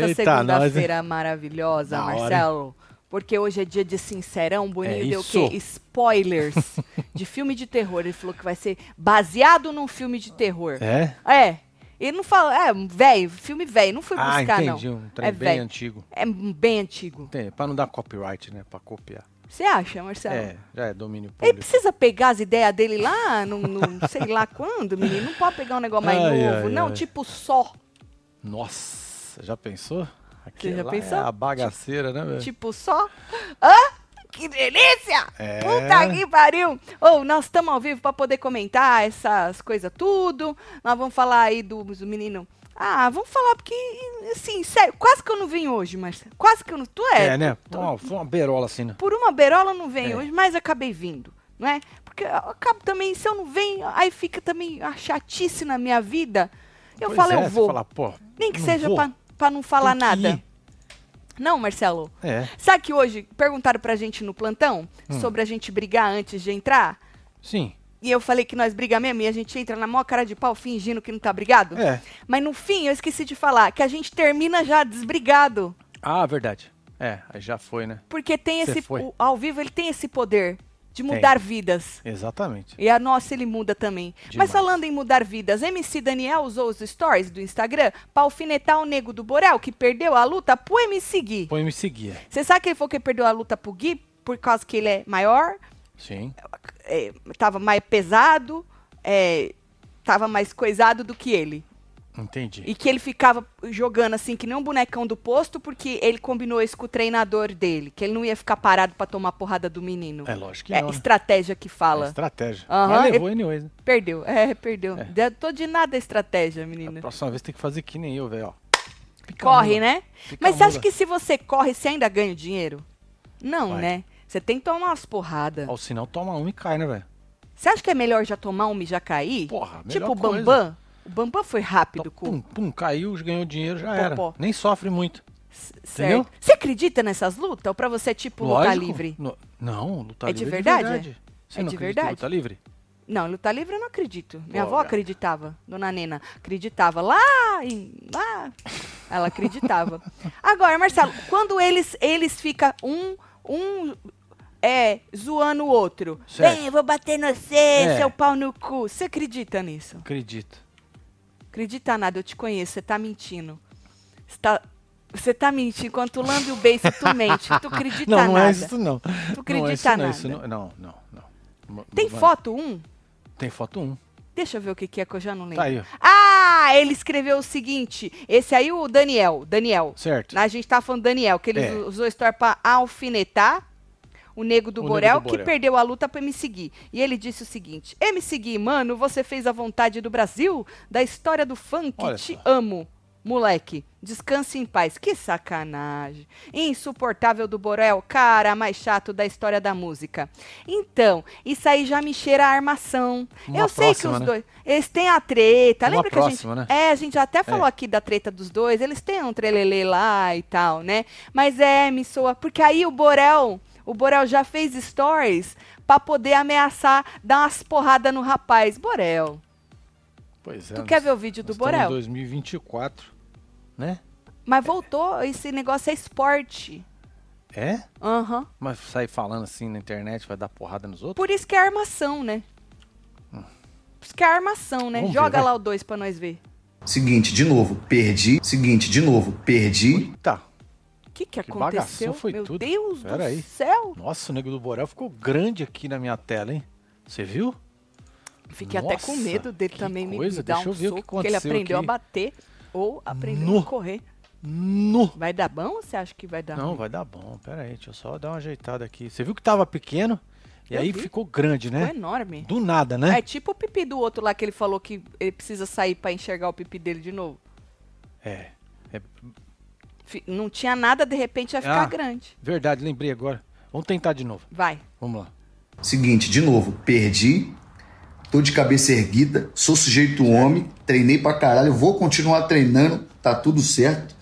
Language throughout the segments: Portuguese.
Nesta segunda-feira maravilhosa, Da hora, Marcelo. Porque hoje é dia de sincerão, Boninho É deu o quê? Spoilers de filme de terror. Ele falou que vai ser baseado num filme de terror. É? É. Ele não fala, é, velho, filme velho, não fui Ah, buscar, entendi. não. Um trem É bem velho. antigo. É bem antigo. Tem, pra não dar copyright, né? Pra copiar. Você acha, Marcelo? É, já é domínio Ele público. precisa pegar as ideias dele lá, no, no- sei lá quando, menino. Não pode pegar um negócio mais Ai, novo. ai, não, ai. tipo só. Nossa, já pensou? Aquilo já pensou? É a bagaceira, né, velho? Tipo só. Hã? Que delícia! É. Puta que pariu! Ou nós estamos ao vivo para poder comentar essas coisas tudo. Nós vamos falar aí do, do menino. Ah, vamos falar porque, assim, sério, quase que eu não vim hoje, Marcelo. Quase que eu não. Tu é. É, né? Foi uma, foi uma berola assim, né? Por uma berola eu não venho É. hoje, mas acabei vindo, não é? Porque eu acabo também, se eu não venho, aí fica também a chatice na minha vida. Eu Pois falo, é, eu vou. fala, pô, Nem que seja vou. pra, pra não falar nada. Não, Marcelo. É, Sabe que hoje perguntaram pra gente no plantão Hum. sobre a gente brigar antes de entrar? sim. E eu falei que nós briga mesmo e a gente entra na maior cara de pau fingindo que não tá brigado? É. Mas no fim eu esqueci de falar que a gente termina já desbrigado. Ah, verdade. É, aí já foi, né? Porque tem Cê esse. o- ao vivo ele tem esse poder de mudar vidas. Exatamente. E a nossa ele muda também. Demais. Mas falando em mudar vidas, MC Daniel usou os stories do Instagram pra alfinetar o nego do Borel, que perdeu a luta pro MC Gui. Põe me seguir. Você sabe que ele falou que perdeu a luta pro Gui por causa que ele é maior, Sim. é, tava mais pesado, é, tava mais coisado do que ele. Entendi. E que ele ficava jogando assim, que nem um bonecão do posto, porque ele combinou isso com o treinador dele, que ele não ia ficar parado pra tomar porrada do menino. É lógico que É não. né? estratégia que É fala. estratégia. Aham, Mas ele- levou anyways, né? Perdeu, é, perdeu. É. Tô de nada a estratégia, A menina. próxima vez tem que fazer que nem eu, velho, Corre, mula. né? Pica Mas você acha que se você corre, você ainda ganha o dinheiro? Não, Vai. né? Você tem que tomar umas porradas. Ó, o sinal toma um e cai, né, velho? Você acha que é melhor já tomar uma e já cair? Porra, melhor Tipo o coisa. Bambam? O Bambam foi rápido, Então, pum, pum, caiu, ganhou dinheiro, já Pó, era. Nem sofre muito. Certo. Entendeu? Você acredita nessas lutas? Ou pra você é tipo Lógico. livre? No- Não, luta É de livre verdade, é de verdade. É não de verdade? luta livre? Não, luta livre eu não acredito. Minha Pô, avó gata. acreditava, dona Nena. Acreditava lá em. lá. Ela acreditava. Agora, Marcelo, quando eles, eles ficam um. um é, zoando o outro. Certo. Vem, eu vou bater no você, É. seu pau no cu. Você acredita nisso? Acredito. Acredita nada, eu te conheço, você tá mentindo. Você tá, você tá mentindo. Tu lambe o beijo, tu mente. Tu acredita não, não nada. é isso não. Tu não é acredita isso, não, nada. isso não, não, não, não. Ma- Tem foto um? Tem foto 1. Deixa eu ver o que, que é que eu já não lembro. Tá aí. Ah, ele escreveu o seguinte. Esse aí, o Daniel. Daniel. Certo. A gente tá falando Daniel, que ele É. usou story pra alfinetar o nego do O nego Borel, do que Borel. perdeu a luta pra me seguir. E ele disse o seguinte: Me seguir, mano, você fez a vontade do Brasil, da história do funk, Olha te só. amo. Moleque, descanse em paz. Que sacanagem. Insuportável do Borel, cara mais chato da história da música. Então, isso aí já me cheira a armação. Uma Eu sei que próxima, os né? dois. Eles têm a treta. Uma Lembra que a gente. próxima, né? É, a gente já até falou É. aqui da treta dos dois. Eles têm um trelelê lá e tal, né? Mas é, me soa. Porque aí o Borel. O Borel já fez stories pra poder ameaçar dar umas porradas no rapaz. Borel. Pois é. Tu nós- quer ver o vídeo do Borel? em 2024, né? Mas voltou, esse negócio é esporte. É? Aham. Mas sair falando assim na internet vai dar porrada nos outros? Por isso que é armação, né? Por isso que é armação, né? Vamos ver, Joga vai. lá o 2 pra nós ver. Seguinte, de novo, perdi. Seguinte, de novo, perdi. Eita. O que, que Que aconteceu? foi Meu tudo. Deus Pera do aí. céu! Nossa, o Nego do Borel ficou grande aqui na minha tela, hein? Você viu? Fiquei até com Nossa, medo dele também me coisa, dar deixa um eu ver o que soco, porque ele aprendeu aqui. a bater ou aprendeu Nu. a correr. No. Vai dar bom ou você acha que vai dar Não, ruim? vai dar bom. Pera aí, deixa eu só dar uma ajeitada aqui. Você viu que tava pequeno? E Eu aí vi. ficou grande, Ficou né? enorme. Do nada, né? É tipo o pipi do outro lá que ele falou que ele precisa sair pra enxergar o pipi dele de novo. É. É Não tinha nada, de repente vai ficar Ah. grande. verdade, lembrei agora. Vamos tentar de novo. Vai. Vamos lá. Seguinte, de novo, perdi. Tô de cabeça erguida, sou sujeito homem, treinei pra caralho, vou continuar treinando, tá tudo certo.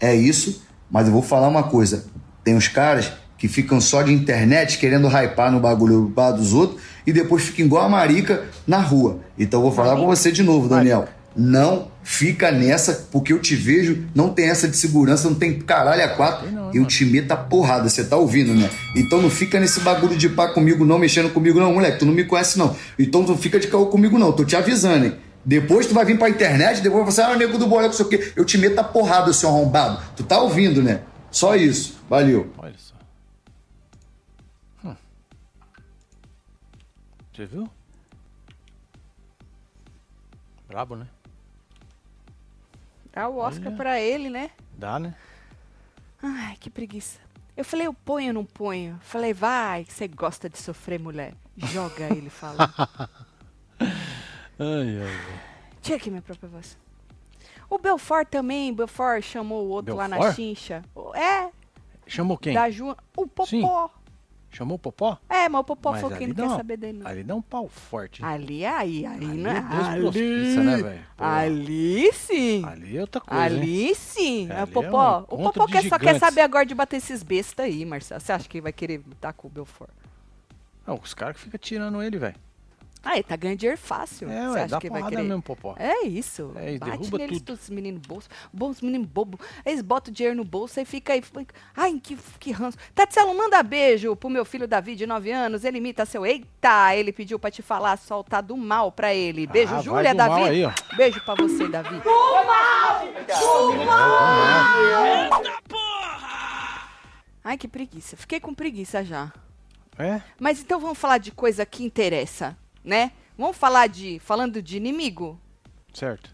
É isso, mas eu vou falar uma coisa. Tem uns caras que ficam só de internet querendo hypar no bagulho dos outros e depois ficam igual a marica na rua. Então eu vou falar com você de novo, Daniel. Não Fica nessa, porque eu te vejo, não tem essa de segurança, não tem caralho a quatro. Não, eu mano. te meto a porrada, você tá ouvindo, né? Então não fica nesse bagulho de pá comigo, não, mexendo comigo, não, moleque. Tu não me conhece, não. Então não fica de caô comigo, não. Tô te avisando, hein? Depois tu vai vir pra internet, depois você, ah, nego do boleco, não sei o quê. Eu te meto a porrada, seu arrombado. Tu tá ouvindo, né? Só isso. Valeu. Olha só. Hum. Você viu? Brabo, né? Dá o Oscar Olha. pra ele, né? Dá, né? Ai, que preguiça. Eu falei, eu ponho ou não ponho? Falei, vai, você gosta de sofrer, mulher. Joga, ele fala. Ai, ai. Tira aqui minha própria voz. O Belfort também, Belfort chamou o outro lá na Belfort? chincha. É, Chamou quem? da Ju. O Popó. Sim. Chamou o Popó? É, mas o Popó Mas falou que não quer saber dele, não. Ali dá um pau forte. hein? Ali, aí, aí, Ali não é é? Deus Ali, né, velho? Ali sim. Ali é outra coisa, hein? Ali sim. Ali É, é Popó. um o Popó quer, só quer saber agora de bater esses bestas aí, Marcelo. Você acha que ele vai querer lutar com o Belfort? Não, os caras que ficam tirando ele, velho. Ah, ele tá ganhando dinheiro fácil. É, Você ué, acha dá que ele vai querer? mesmo, Popó. É isso. É, e Bate derruba neles, tudo. todos os meninos bolso. Bons meninos bobo. Eles botam o dinheiro no bolso e fica aí. fica- Ai, que, que ranço. Tatselo, manda beijo pro meu filho Davi, de 9 anos. Ele imita seu. Eita, ele pediu pra te falar, soltar do mal pra ele. Beijo, Ah, vai Júlia, do mal Davi. aí, ó. Beijo pra você, Davi. Ai, que preguiça. Fiquei com preguiça já. É? Mas então vamos falar de coisa que interessa, né? Vamos falar de. Falando de inimigo? Certo.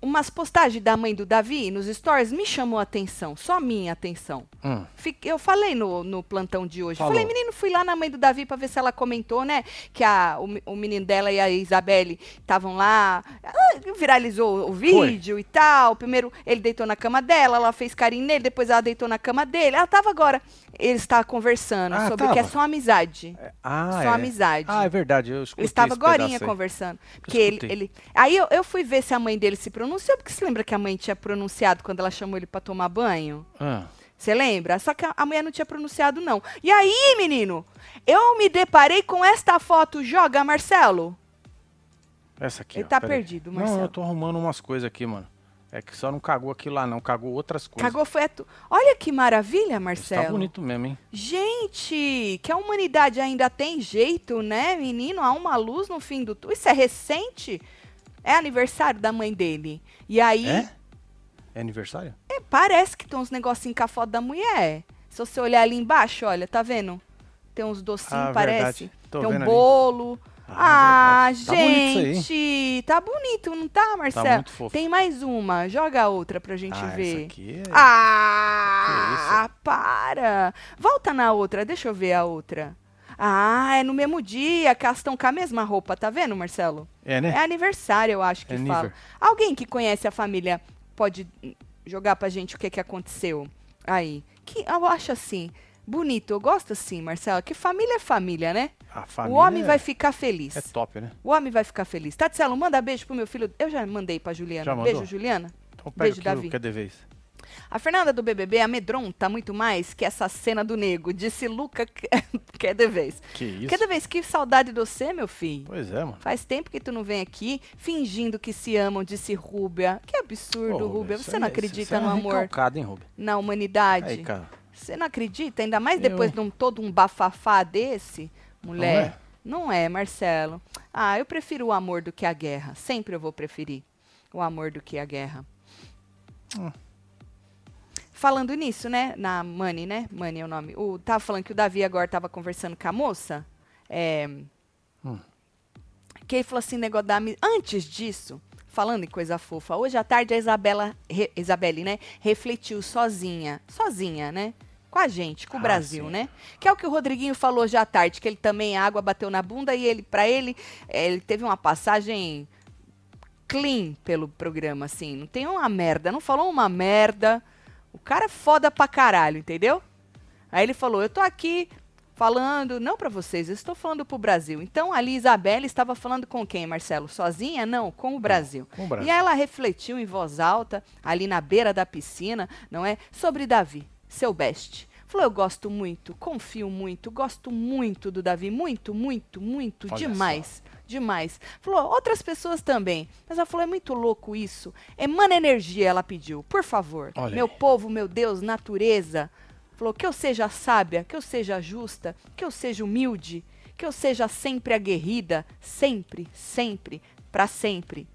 Umas postagens da mãe do Davi nos stories me chamou a atenção, só minha atenção. Hum. Fique- Eu falei no, no plantão de hoje. Falou. Falei, menino, fui lá na mãe do Davi pra ver se ela comentou, né? Que a, o, o menino dela e a Isabelle estavam lá. Ah, Viralizou o vídeo e tal. Primeiro ele deitou na cama dela, ela fez carinho nele, depois ela deitou na cama dele. Ela tava agora. Eles estavam conversando Ah, sobre que é tava? só amizade. É- Ah, Só é. amizade. Ah, é verdade. Eu escutei Eles estavam aí. conversando. Porque ele, ele. Aí eu, eu fui ver se a mãe dele se pronunciou, porque você lembra que a mãe tinha pronunciado quando ela chamou ele pra tomar banho? Ah, Você lembra? Só que a, a mulher não tinha pronunciado, não. E aí, menino, eu me deparei com esta foto. Joga, Marcelo. essa aqui, Ele ó, tá perdido, Não, Marcelo. eu tô arrumando umas coisas aqui, mano. É que só não cagou aqui lá, não. Cagou outras coisas. Cagou foi a tu... Olha que maravilha, Isso Marcelo. Tá bonito mesmo, hein? Gente, que a humanidade ainda tem jeito, né, menino? Há uma luz no fim do túnel. Isso é recente? É aniversário da mãe dele. E aí, É? É aniversário? é, parece que tem uns negocinhos com a foto da mulher. Se você olhar ali embaixo, olha, tá vendo? Tem uns docinhos, Ah, parece. tem um ali. bolo. Ah, Ah. Tá isso gente, tá bonito, não tá, Marcelo? muito fofo. Tem mais uma, joga a outra pra gente ah, ver. essa aqui é... Ah, para! Volta na outra, deixa eu ver a outra. Ah, é no mesmo dia que elas estão com a mesma roupa, tá vendo, Marcelo? É, né? É aniversário, eu acho que É fala. nível. Alguém que conhece a família pode jogar pra gente o que, que aconteceu aí. Que eu acho assim, bonito, eu gosto assim, Marcelo, que família é família, né? A família o homem vai ficar feliz. É top, né? O homem vai ficar feliz. Tatselo, manda beijo pro meu filho. Eu já mandei pra Juliana. Já mandou? beijo, Juliana. Então pega Beijo, Davi. o que é de vez. A Fernanda do BBB amedronta muito mais que essa cena do nego, disse Luca é de vez. Que isso? Que é de vez, que saudade de você, meu filho. Pois é, mano. Faz tempo que tu não vem aqui fingindo que se amam, disse Rúbia. Que absurdo, Ô, Rúbia. Você não aí- acredita é no amor, hein, Rubem? na humanidade? Aí, cara. Você não acredita? Ainda mais Eu- depois de um, todo um bafafá desse, mulher. Não Não é, Marcelo. Ah, eu prefiro o amor do que a guerra. Sempre eu vou preferir o amor do que a guerra. Hum. Falando nisso, né? Na Mani, né? Mani é o nome. O, tava falando que o Davi agora tava conversando com a moça. É, Hum. Que ele falou assim, negócio da Antes disso, falando em coisa fofa, hoje à tarde a Isabela, Re- Isabelle, né? Refletiu sozinha. Sozinha, né? Com a gente, com o Ah, Brasil, sim. né? Que é o que o Rodriguinho falou hoje à tarde, que ele também, a água bateu na bunda e ele, para ele, eh, ele teve uma passagem clean pelo programa, assim. Não tem uma merda, não falou uma merda. O cara é foda pra caralho, entendeu? Aí ele falou: Eu tô aqui falando, não pra vocês, eu estou falando pro Brasil. Então ali Isabelle estava falando com quem, Marcelo? Sozinha? Não, com o Brasil. com o Brasil. E ela refletiu em voz alta, ali na beira da piscina, não é? Sobre Davi, seu best. Falou, eu gosto muito, confio muito, gosto muito do Davi, muito, muito, muito, Olha demais. Demais. Falou, outras pessoas também. Mas ela falou, é muito louco isso. Emana energia, ela pediu. Por favor. Olha meu povo, meu Deus, natureza. Falou, que eu seja sábia, que eu seja justa, que eu seja humilde, que eu seja sempre aguerrida, sempre, sempre, para sempre.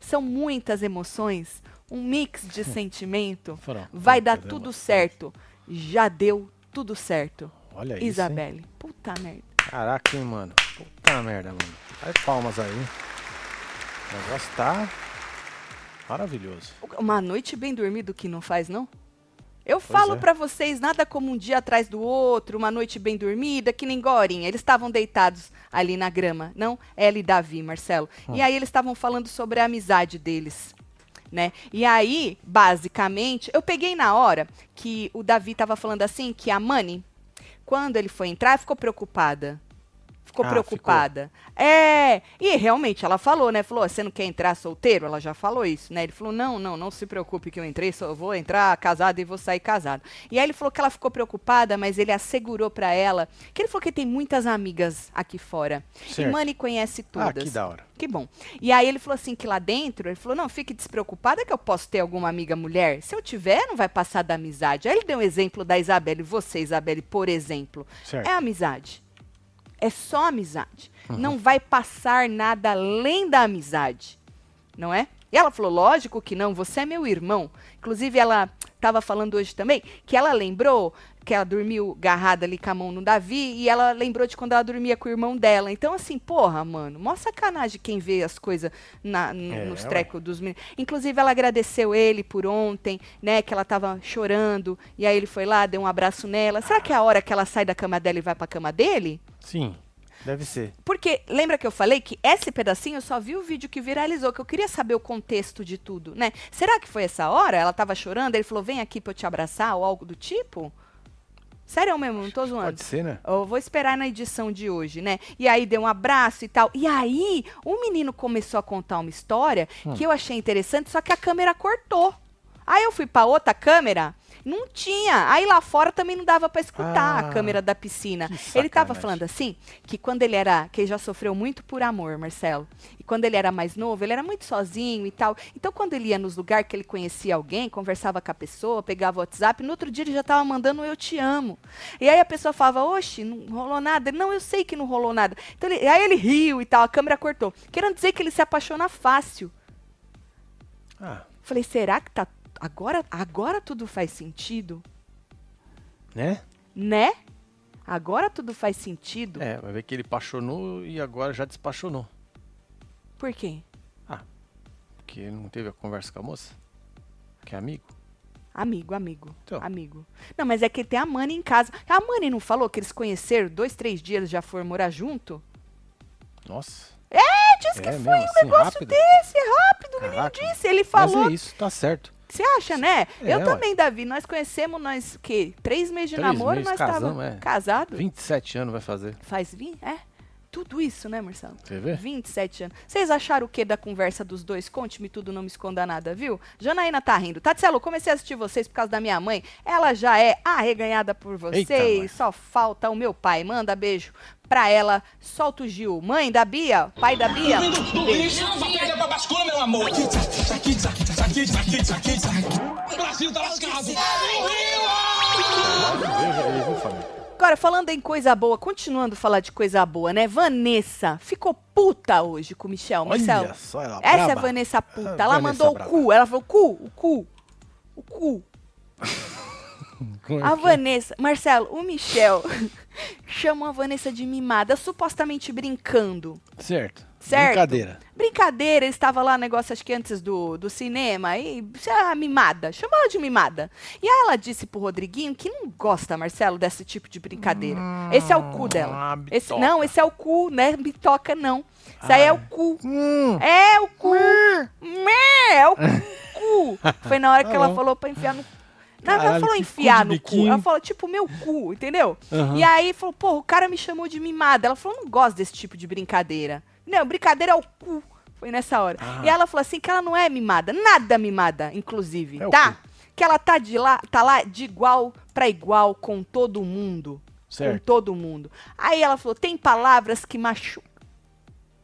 São muitas emoções, um mix de sentimento. Foram Vai dar tudo certo. Já deu tudo certo. Olha isso. hein? Isabelle. Puta merda. Caraca, hein, mano. Puta merda, mano. Faz palmas aí. O negócio tá maravilhoso. Uma noite bem dormida que não faz, não? Eu Pois falo é. pra vocês, nada como um dia atrás do outro, uma noite bem dormida, que nem Gorinha. Eles estavam deitados ali na grama, não? Ela e Davi, Marcelo. E aí eles estavam falando sobre a amizade deles. Né? E aí, basicamente, eu peguei na hora que o Davi estava falando assim que a Mani, quando ele foi entrar, ficou preocupada. Ficou Ah, preocupada. É, e realmente ela falou, né? Falou, você não quer entrar solteiro? Ela já falou isso, né? Ele falou, não, não, não se preocupe que eu entrei, só vou entrar casado e vou sair casado. E aí ele falou que ela ficou preocupada, mas ele assegurou pra ela que ele falou que tem muitas amigas aqui fora. E Certo. Mani conhece Ah, todas. que da hora. Que bom. E aí ele falou assim que lá dentro, ele falou, não, fique despreocupada que eu posso ter alguma amiga mulher. Se eu tiver, não vai passar da amizade. Aí ele deu um exemplo da Isabelle, você, Isabelle, por exemplo. Certo. É amizade. É só amizade. Não vai passar nada além da amizade. Não é? E ela falou, lógico que não, você é meu irmão. Inclusive, ela estava falando hoje também que ela lembrou que ela dormiu agarrada ali com a mão no Davi e ela lembrou de quando ela dormia com o irmão dela. Então, assim, porra, mano, mó sacanagem quem vê as coisas É, nos trecos dos meninos. Inclusive, ela agradeceu ele por ontem, né, que ela tava chorando e aí ele foi lá, deu um abraço nela. Será que é a hora que ela sai da cama dela e vai pra cama dele? Sim, deve ser. Porque lembra que eu falei que esse pedacinho eu só vi o vídeo que viralizou, que eu queria saber o contexto de tudo, né? Será que foi essa hora? Ela tava chorando, ele falou: "Vem aqui pra eu te abraçar" ou algo do tipo? Sério mesmo, não tô zoando. Pode ser, né? Eu vou esperar na edição de hoje, né? E aí deu um abraço e tal. E aí, o menino começou a contar uma história Hum. que eu achei interessante, só que a câmera cortou. Aí eu fui pra outra câmera, não tinha. Aí lá fora também não dava pra escutar Ah, a câmera da piscina. Ele tava sacanagem. falando assim, que quando ele era, que ele já sofreu muito por amor, Marcelo. E quando ele era mais novo, ele era muito sozinho e tal. Então quando ele ia nos lugares que ele conhecia alguém, conversava com a pessoa, pegava o WhatsApp, no outro dia ele já tava mandando eu te amo. E aí a pessoa falava, oxe, não rolou nada. Ele, Não, eu sei que não rolou nada. Então ele- aí ele riu e tal, a câmera cortou. Querendo dizer que ele se apaixona fácil. Ah, Falei, será que tá. Agora, agora tudo faz sentido? né? Né? Agora tudo faz sentido. É, vai ver que ele apaixonou e agora já despaixonou. Por quê? Porque ele não teve a conversa com a moça? Que é amigo? Amigo, amigo, Então. amigo. Não, mas é que tem a Mani em casa. A Mani não falou que eles conheceram dois, três dias já foram morar junto? Nossa. É, disse que É foi mesmo um assim, negócio rápido? desse, rápido, o menino disse. Ele falou. Mas é isso, tá certo. Você acha, né? É, eu ué. também, Davi. Nós conhecemos, nós, o quê? Três meses de Três namoro, meses, nós estávamos é. casados. 27 anos vai fazer. Faz 20? É. Tudo isso, né, Marcelo? Você vê? 27 anos. Vocês acharam o que da conversa dos dois? Conte-me tudo, não me esconda nada, viu? Janaína tá rindo. Tatselo, comecei a assistir vocês por causa da minha mãe. Ela já é arreganhada por vocês. Eita. Só falta o meu pai. Manda beijo pra ela. Solta o Gil. Mãe da Bia, pai da Bia. Do pra bascula, meu amor. O Brasil tá lascado. Agora, falando em coisa boa, continuando a falar de coisa boa, né? Vanessa ficou puta hoje com o Michel. Marcelo. Olha só, ela Essa é a braba. Vanessa puta. Ela Vanessa mandou o braba. cu. Ela falou cu, o cu. O cu. Como é A que- Vanessa, Marcelo, o Michel chama a Vanessa de mimada, supostamente brincando. Certo. Certo. Brincadeira. Brincadeira, estava lá, negócio acho que antes do, do cinema, e ah, mimada, chama ela de mimada. E aí ela disse pro Rodriguinho que não gosta, Marcelo, desse tipo de brincadeira. esse é o cu dela. ah, Esse, não, esse é o cu, né? Bitoca não. Isso aí é o cu. Hum, É o cu. Mé, É o cu. Foi na hora que Tá ela bom. falou pra enfiar no. Não, ela falou cu enfiar no cu. biquinho. Ela falou, tipo, meu cu, entendeu? Aham. E aí falou, pô, o cara me chamou de mimada. Ela falou, não gosto desse tipo de brincadeira. Não, brincadeira é o cu. Foi nessa hora. Ah. E ela falou assim que ela não é mimada, nada mimada, inclusive, É tá? que ela tá, de lá, tá lá de igual pra igual com todo mundo. Com Certo. todo mundo. Aí ela falou: tem palavras que machucam.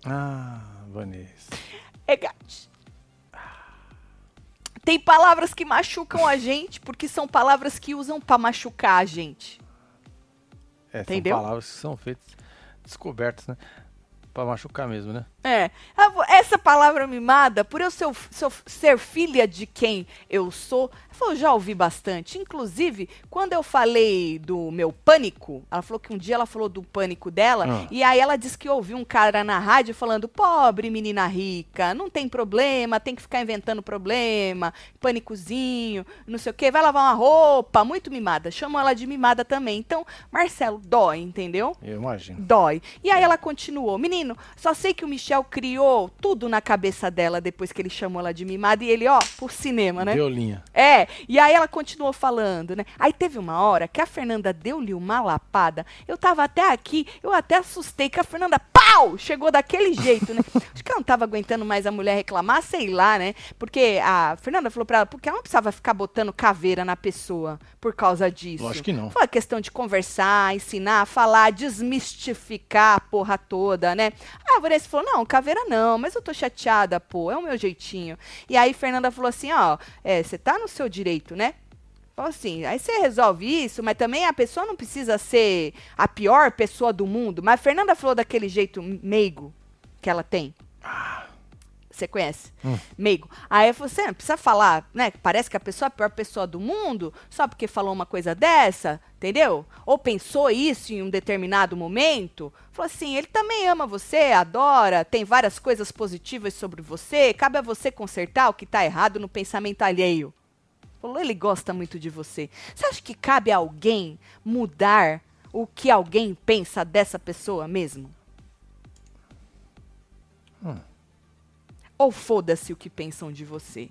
Ah, Vanessa. É gato. Tem palavras que machucam a gente, porque são palavras que usam pra machucar a gente. É, Entendeu? são palavras que são feitas, descobertas, né? Pra machucar mesmo, né? É. Essa palavra mimada, por eu ser, ser filha de quem eu sou, ela falou, eu já ouvi bastante. Inclusive, quando eu falei do meu pânico, ela falou que um dia ela falou do pânico dela, Ah. e aí ela disse que ouviu um cara na rádio falando: pobre menina rica, não tem problema, tem que ficar inventando problema, pânicozinho, não sei o quê, vai lavar uma roupa, muito mimada. Chamou ela de mimada também. Então, Marcelo, dói, entendeu? Eu imagino. Dói. E aí ela continuou. Menino, só sei que o Michel criou tudo na cabeça dela depois que ele chamou ela de mimada. E ele, ó, por cinema, né? Deu linha. É, e aí ela continuou falando, né? Aí teve uma hora que a Fernanda deu-lhe uma lapada. Eu tava até aqui, eu até assustei que a Fernanda, pau! Chegou daquele jeito, né? Acho que ela não tava aguentando mais a mulher reclamar, sei lá, né? Porque a Fernanda falou pra ela, porque ela não precisava ficar botando caveira na pessoa por causa disso. Lógico que não. Foi questão de conversar, ensinar, falar, desmistificar a porra toda, né? A Vanessa falou, não, caveira não, mas eu tô chateada, pô, é o meu jeitinho. E aí Fernanda falou assim, ó, é, você tá no seu direito, né? Falou assim, aí você resolve isso, mas também a pessoa não precisa ser a pior pessoa do mundo. Mas Fernanda falou daquele jeito meigo que ela tem. Você conhece? Meigo. Aí você não precisa falar, né? Parece que a pessoa é a pior pessoa do mundo só porque falou uma coisa dessa, entendeu? Ou pensou isso em um determinado momento. Falou assim: ele também ama você, adora, tem várias coisas positivas sobre você. Cabe a você consertar o que tá errado no pensamento alheio. Falou, ele gosta muito de você. Você acha que cabe a alguém mudar o que alguém pensa dessa pessoa mesmo? Ou foda-se o que pensam de você?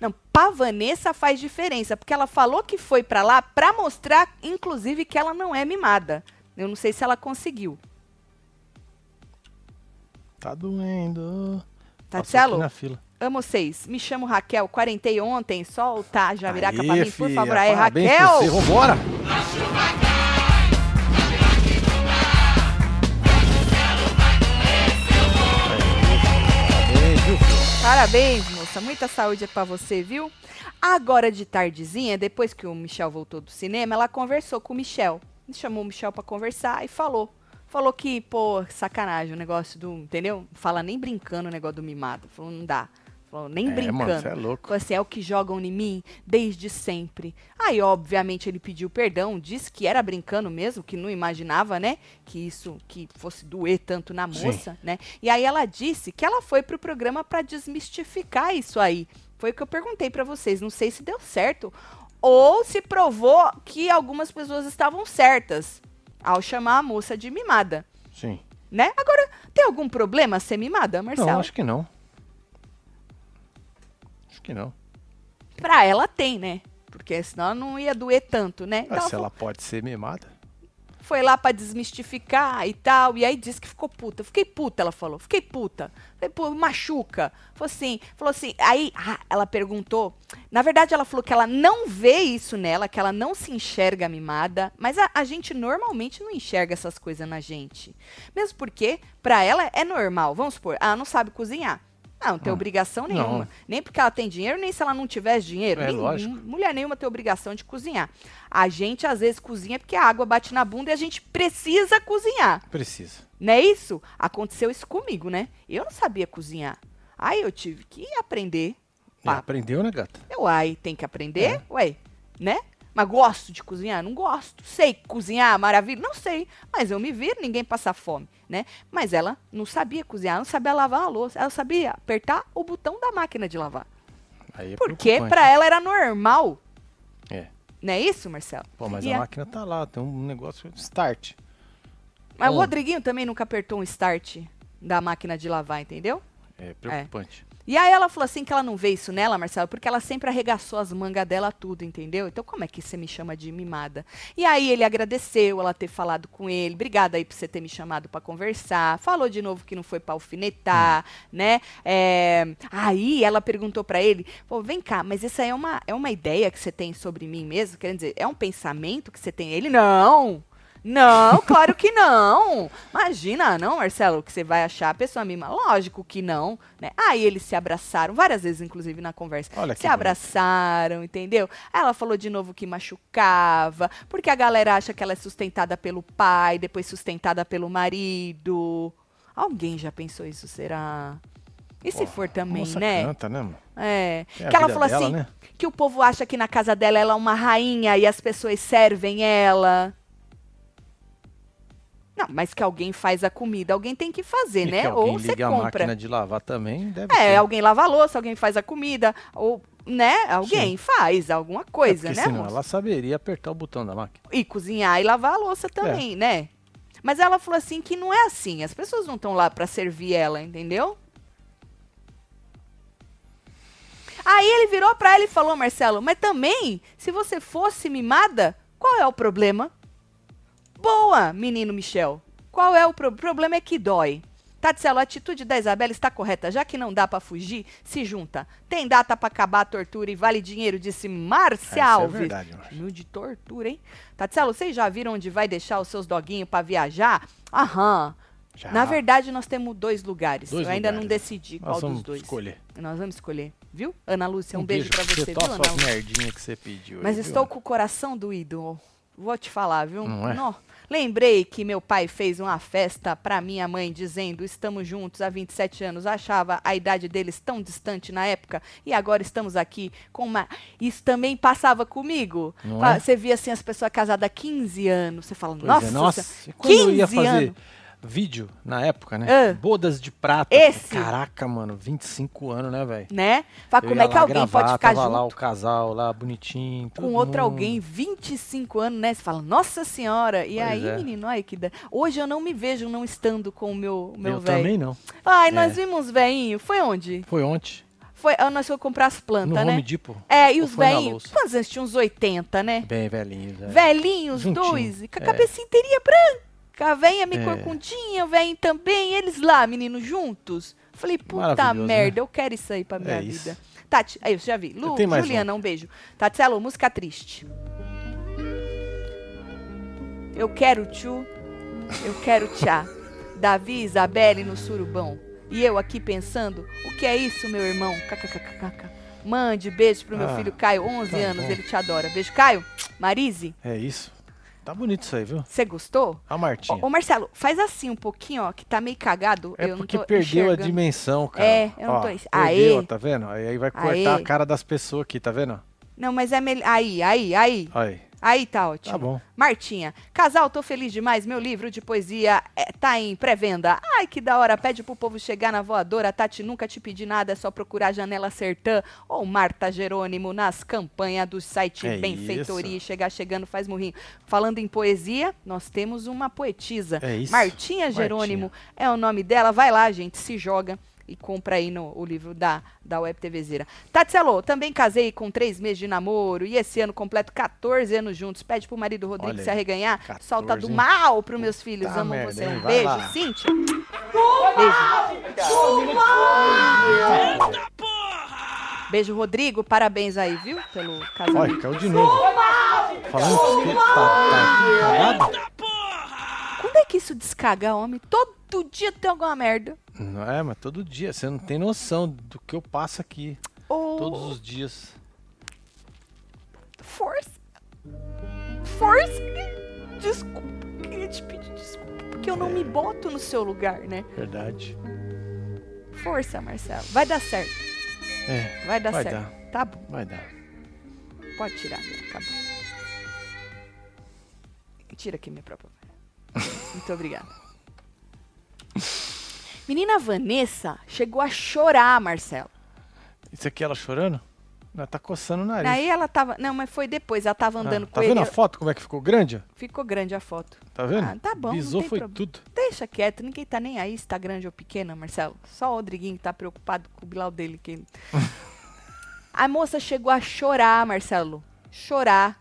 Não, pra Vanessa faz diferença, porque ela falou que foi pra lá pra mostrar, inclusive, que ela não é mimada. Eu não sei se ela conseguiu. Tá doendo. Tatielo, aqui na fila. amo vocês. Me chamo Raquel, 40 ontem, solta a javiraca pra Aê, mim, por filha, favor. Aí, parabéns pra Raquel! Você. Vambora! Parabéns, moça. Muita saúde pra você, viu? Agora de tardezinha, depois que o Michel voltou do cinema, ela conversou com o Michel. Chamou o Michel pra conversar e falou. Falou que, pô, sacanagem o negócio do. Entendeu? Fala nem brincando o negócio do mimado. Falou, não dá. Falou, nem É, brincando. mano, você é louco. Assim, é o que jogam em mim desde sempre. Aí, obviamente, ele pediu perdão, disse que era brincando mesmo, que não imaginava, né? Que isso, que fosse doer tanto na Sim. moça, né? E aí ela disse que ela foi pro programa pra desmistificar isso aí. Foi o que eu perguntei pra vocês. Não sei se deu certo ou se provou que algumas pessoas estavam certas ao chamar a moça de mimada, Sim. né? Agora, tem algum problema ser mimada, Marcelo? Não, acho que não. Que não. Pra ela tem, né? Porque senão não ia doer tanto, né? Mas Então se ela ela pode ser mimada. foi lá pra desmistificar e tal, e aí disse que ficou puta. Fiquei puta, ela falou. Fiquei puta. Falei, pô, machuca. Falou assim, falou assim, aí ah, ela perguntou. Na verdade, ela falou que ela não vê isso nela, que ela não se enxerga mimada, mas a, a gente normalmente não enxerga essas coisas na gente. Mesmo porque, pra ela, é normal. Vamos supor, ela não sabe cozinhar. Não tem Ah, obrigação não. nenhuma. Nem porque ela tem dinheiro, nem se ela não tivesse dinheiro. É, Nem- lógico. Mulher nenhuma tem obrigação de cozinhar. A gente, às vezes, cozinha porque a água bate na bunda e a gente precisa cozinhar. Precisa. Não é isso? Aconteceu isso comigo, né? Eu não sabia cozinhar. Aí eu tive que aprender. É, Pá. aprendeu, né, gata? Eu, ai, tem que aprender, É. ué, né? Mas gosto de cozinhar? Não gosto. Sei cozinhar, maravilha? Não sei. Mas eu me viro, ninguém passa fome, né? Mas ela não sabia cozinhar, não sabia lavar a louça. Ela sabia apertar o botão da máquina de lavar. Aí é Porque pra ela era normal. É. Não é isso, Marcelo? Pô, mas E a a- máquina tá lá, tem um negócio start. Mas o. Rodriguinho também nunca apertou um start da máquina de lavar, entendeu? É preocupante. E aí ela falou assim que ela não vê isso nela, Marcelo, porque ela sempre arregaçou as mangas dela tudo, entendeu? Então como é que você me chama de mimada? E aí ele agradeceu ela ter falado com ele. Obrigada aí por você ter me chamado pra conversar. Falou de novo que não foi pra alfinetar, né? É, Aí ela perguntou pra ele, pô, vem cá, mas isso aí é uma, é uma ideia que você tem sobre mim mesmo? Quer dizer, é um pensamento que você tem? Ele, não! Não, claro que não. Imagina, não, Marcelo, que você vai achar a pessoa mima. Lógico que não, né? Aí eles se abraçaram, várias vezes, inclusive, na conversa. Olha se abraçaram, entendeu? Aí ela falou de novo que machucava, porque a galera acha que ela é sustentada pelo pai, depois sustentada pelo marido. Alguém já pensou isso, será? E se for também, né? Canta, né, mano? É. É que ela falou dela, assim, né? que o povo acha que na casa dela ela é uma rainha e as pessoas servem ela. Não, mas que alguém faz a comida, alguém tem que fazer, E né? que alguém Ou você liga a compra. máquina de lavar também, deve É, alguém lava a louça, alguém faz a comida, ou, né? Alguém faz alguma É, coisa, porque né, senão ela saberia apertar o botão da máquina. E cozinhar e lavar a louça também, É. né? Mas ela falou assim que não é assim. As pessoas não estão lá pra servir ela, entendeu? Aí ele virou pra ela e falou, Marcelo, mas também, se você fosse mimada, qual é o problema? Boa, menino Michel. Qual é o pro- problema? É que dói. Tatselo, a atitude da Isabela está correta. Já que não dá pra fugir, se junta. Tem data pra acabar a tortura e vale dinheiro, disse Márcia Essa é Alves. verdade, Márcia. Chamou de tortura, hein? Tatselo, vocês já viram onde vai deixar os seus doguinhos pra viajar? Aham. Já. Na verdade, nós temos dois lugares. Dois Eu ainda não lugares. decidi Nós qual dos dois. escolher. Nós vamos escolher, viu? Ana Lúcia, um, beijo, pra você, viu, Ana Lúcia? merdinhas que você pediu. Mas aí, estou viu? com o coração doído. Vou te falar, viu? Não é? Nó. Lembrei que meu pai fez uma festa pra minha mãe dizendo: "Estamos juntos há 27 anos". Achava a idade deles tão distante na época e agora estamos aqui com uma Isso também passava comigo. Não é? Você via assim as pessoas casadas há 15 anos, você fala: Pois "Nossa, é, nossa. Senhora, E quando eu ia 15 fazer anos. Vídeo na época, né? Ah. Bodas de prata. Esse. Caraca, mano, 25 anos, né, velho? né? Fala, como é que alguém gravar, pode ficar tava junto lá o casal lá bonitinho, com outro mundo. alguém, 25 anos, né? Você fala, nossa senhora. E Pois aí, é. menino, aí que dá. Hoje eu não me vejo não estando com o meu, meu Eu velho. também não. Ai, nós É. vimos uns veinhos. Foi onde? Foi ontem, Foi, ah, nós fomos comprar as no plantas, né? Home Depot. É, e os louça? Quantos anos tinha? Uns 80, né? Bem velhinhos. é. Velhinhos, Juntinho, dois. Com a é. cabecinha inteirinha branca. A velhinha meio É. corcundinha, o velhinho também. Eles lá, menino, juntos. Falei, puta Maravilhoso, merda, eu quero isso aí pra minha É isso. vida. Tati, aí eu já vi. Lu, Juliana, um beijo. Tatselo, música triste. Eu quero tchu, eu quero tchá. Davi, Isabelle no surubão. E eu aqui pensando, o que é isso, meu irmão? KKKKK. Mande beijo pro meu Ah, filho Caio, 11 tá anos, bom. ele te adora. Beijo, Caio. Marise, É isso. Tá bonito isso aí, viu? você gostou? A Martinha. Ô, ô, Marcelo, faz assim um pouquinho, ó, que tá meio cagado. É eu não porque perdeu a enxergando. dimensão, cara. É, eu não Ó, tô- Perdeu, Aê. ó, tá vendo? Aí, aí vai cortar Aê. a cara das pessoas aqui, tá vendo? Não, mas é melhor. Aí, aí, aí. Aí. Aí tá ótimo. Tá bom. Martinha, casal, tô feliz demais. Meu livro de poesia é, tá em pré-venda. Ai, que da hora. Pede pro povo chegar na voadora. Tati nunca te pedi nada, é só procurar Janela Sertã ou Marta Jerônimo nas campanhas do site É Benfeitoria. e Chegar chegando faz morrinho. Falando em poesia, nós temos uma poetisa. É isso. Martinha Jerônimo é o nome dela. Vai lá, gente, se joga. E compra aí no, o livro da, da Web TVzeira. Tatselo, também casei com três meses de namoro e esse ano completo 14 anos juntos. Pede pro marido Rodrigo se arreganhar. 14, Solta do hein? mal pros meus filhos. Puta Amo merda, você. hein? Um beijo, lá. Cíntia. Beijo. Beijo, Rodrigo. Parabéns aí, viu? Pelo casamento. Olha, caiu de novo. Falando que tá, tá aqui cagado. Quando é que isso descaga, homem? Todo dia tem alguma merda. Não é, mas todo dia. Você não tem noção do que eu passo aqui. Ô, Todos os dias. Força. Força. Desculpa. Queria te pedir desculpa. Porque eu não me boto no seu lugar, né? Verdade. Força, Marcelo. Vai dar certo. É, Vai dar Vai certo. dar. Tá bom. vai dar. Pode tirar. Acabou. Tira aqui minha própria. Muito obrigada. Menina Vanessa chegou a chorar, Marcelo. Isso aqui ela chorando? Ela tá coçando o nariz. Aí ela tava. Não, mas foi depois. Ela tava Ah, andando com tá ele. vendo a foto como é que ficou grande? Ficou grande a foto. Tá vendo? Ah, tá bom, Bisou foi problema. tudo. Deixa quieto, ninguém tá nem aí se tá grande ou pequena, Marcelo. Só o Rodriguinho que tá preocupado com o Bilal dele. Que... a moça chegou a chorar, Marcelo. Chorar.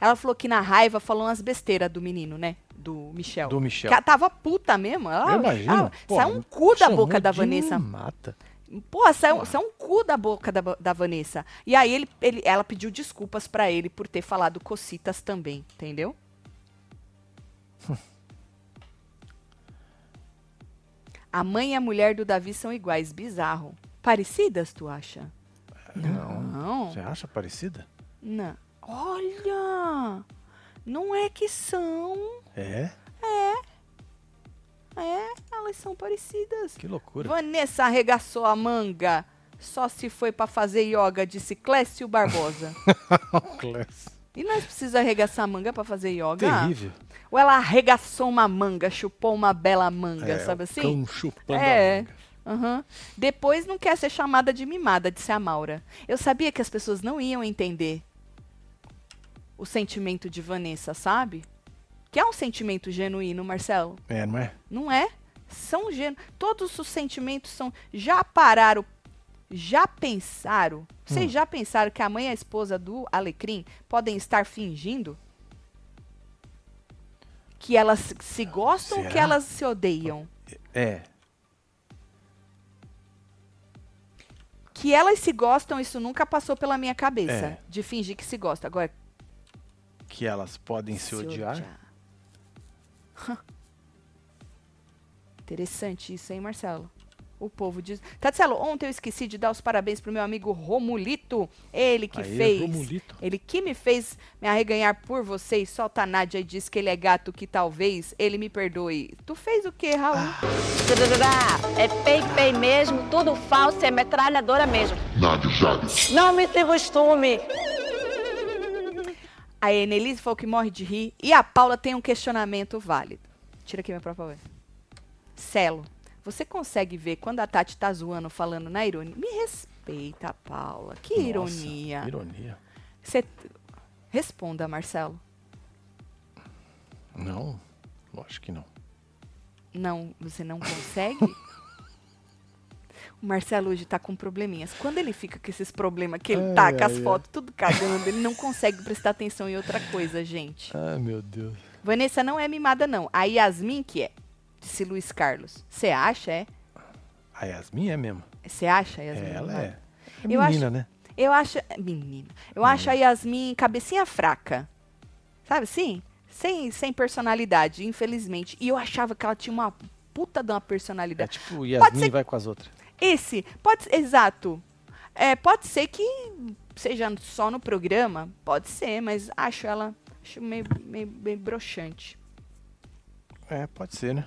Ela falou que na raiva falou umas besteiras do menino, né? Do Michel. Do Michel. Que ela tava puta mesmo. Ela, Eu imagino. ela- Pô, saiu um cu da boca da Vanessa. Mata. Pô, saiu, saiu um cu da boca da, da Vanessa. E aí ele, ele- ela pediu desculpas pra ele por ter falado cocitas também, entendeu? a mãe e a mulher do Davi são iguais, bizarro. Parecidas, tu acha? Não. Não. Você acha parecida? Não. Olha! Não é que são. É? É, elas são parecidas. Que loucura. Vanessa arregaçou a manga. Só se foi pra fazer yoga, disse Clécio Barbosa. Class. E nós precisamos arregaçar a manga pra fazer yoga? Terrível. Ou ela arregaçou uma manga, chupou uma bela manga, É, sabe assim? Cão chupando É. a manga. Aham. Depois não quer ser chamada de mimada, disse a Maura. Eu sabia que as pessoas não iam entender o sentimento de Vanessa, sabe? Que é um sentimento genuíno, Marcelo. É, não é? Não é? São genu... Todos os sentimentos são. Já pararam? Já pensaram? Vocês Hum. já pensaram que a mãe e a esposa do Alecrim podem estar fingindo? Que elas se- gostam ou que elas se odeiam? É. Que elas se gostam, isso nunca passou pela minha cabeça. É. De fingir que se gosta. Agora, Que elas podem se, odiar. Hã. Interessante isso, hein, Marcelo? O povo diz. Tatselo, ontem eu esqueci de dar os parabéns pro meu amigo Romulito. Ele que Aê, fez. Romulito. Ele que me fez me arreganhar por você e solta a Nádia e diz que ele é gato, que talvez ele me perdoe. Tu fez o quê, Raul? Trará, É pei pei mesmo, tudo falso, é metralhadora mesmo. Nádia Chaves. Não me se costume. A Enelise falou que morre de rir. E a Paula tem um questionamento válido. Tira aqui meu próprio voz. Celo, você consegue ver quando a Tati tá zoando, falando na ironia? Me respeita, Paula. Que Nossa, ironia. Ironia. Você... Responda, Marcelo. Não, lógico que não. Não, você não consegue? o Marcelo hoje tá com probleminhas. Quando ele fica com esses problemas, que ele tá Ai, com as ai, fotos tudo cagando, ele não consegue prestar atenção em outra coisa, gente. Ai, meu Deus. Vanessa não é mimada, não. A Yasmin que é, disse Luiz Carlos. Você acha, é? A Yasmin é mesmo. Você acha, Yasmin? É, ela é. É Eu menina, acho- né? Eu acho... Menina. Eu acho a Yasmin cabecinha fraca. Sabe assim? Sem, sem personalidade, infelizmente. E eu achava que ela tinha uma puta de uma É personalidade. tipo Yasmin ser- vai com as outras. Esse, pode exato. É, pode ser que seja só no programa, pode ser, mas acho ela acho meio, meio, meio broxante. É, pode ser, né?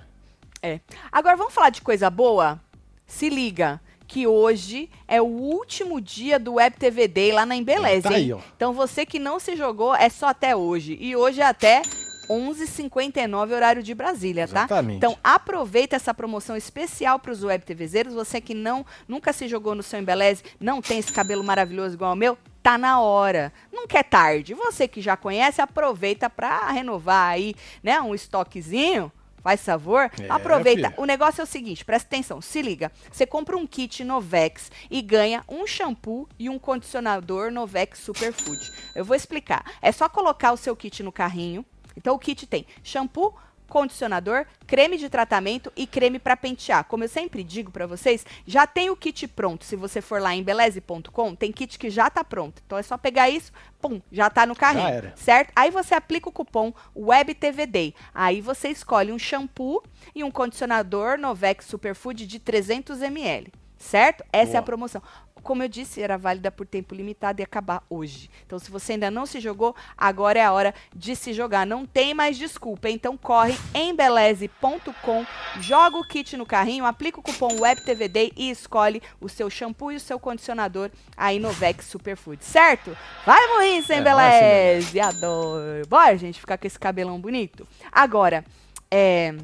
É. Agora vamos falar de coisa boa? Se liga, que hoje é o último dia do Web TV Day lá na Embeleze, Tá aí. Então você que não se jogou, é só até hoje. E hoje é até 11h59 horário de Brasília, tá? Exatamente. Então aproveita essa promoção especial para os Web TVzeiros. Você que não nunca se jogou no seu Embeleze, não tem esse cabelo maravilhoso igual ao meu, tá na hora. Nunca é tarde. Você que já conhece, aproveita para renovar aí, né, um estoquezinho. Faz favor, É, aproveita. filha. O negócio é o seguinte, presta atenção, se liga. Você compra um kit Novex e ganha um shampoo e um condicionador Novex Superfood. Eu vou explicar. É só colocar o seu kit no carrinho. Então o kit tem shampoo, condicionador, creme de tratamento e creme para pentear. Como eu sempre digo para vocês, já tem o kit pronto. Se você for lá em beleze.com, tem kit que já tá pronto. Então é só pegar isso, pum, já tá no carrinho certo? Aí você aplica o cupom WebTVDay. Aí você escolhe um shampoo e um condicionador Novex Superfood de 300 ml. Certo? Essa é a Boa. promoção. Como eu disse, era válida por tempo limitado e acabar hoje. Então, se você ainda não se jogou, agora é a hora de se jogar. Não tem mais desculpa. Então, corre em beleze.com, joga o kit no carrinho, aplica o cupom WebTVDay e escolhe o seu shampoo e o seu condicionador aí no Vex Superfood. Certo? Vai morrer sem É, vai sim, beleze. Adoro. Bora, gente, ficar com esse cabelão bonito? Agora, é.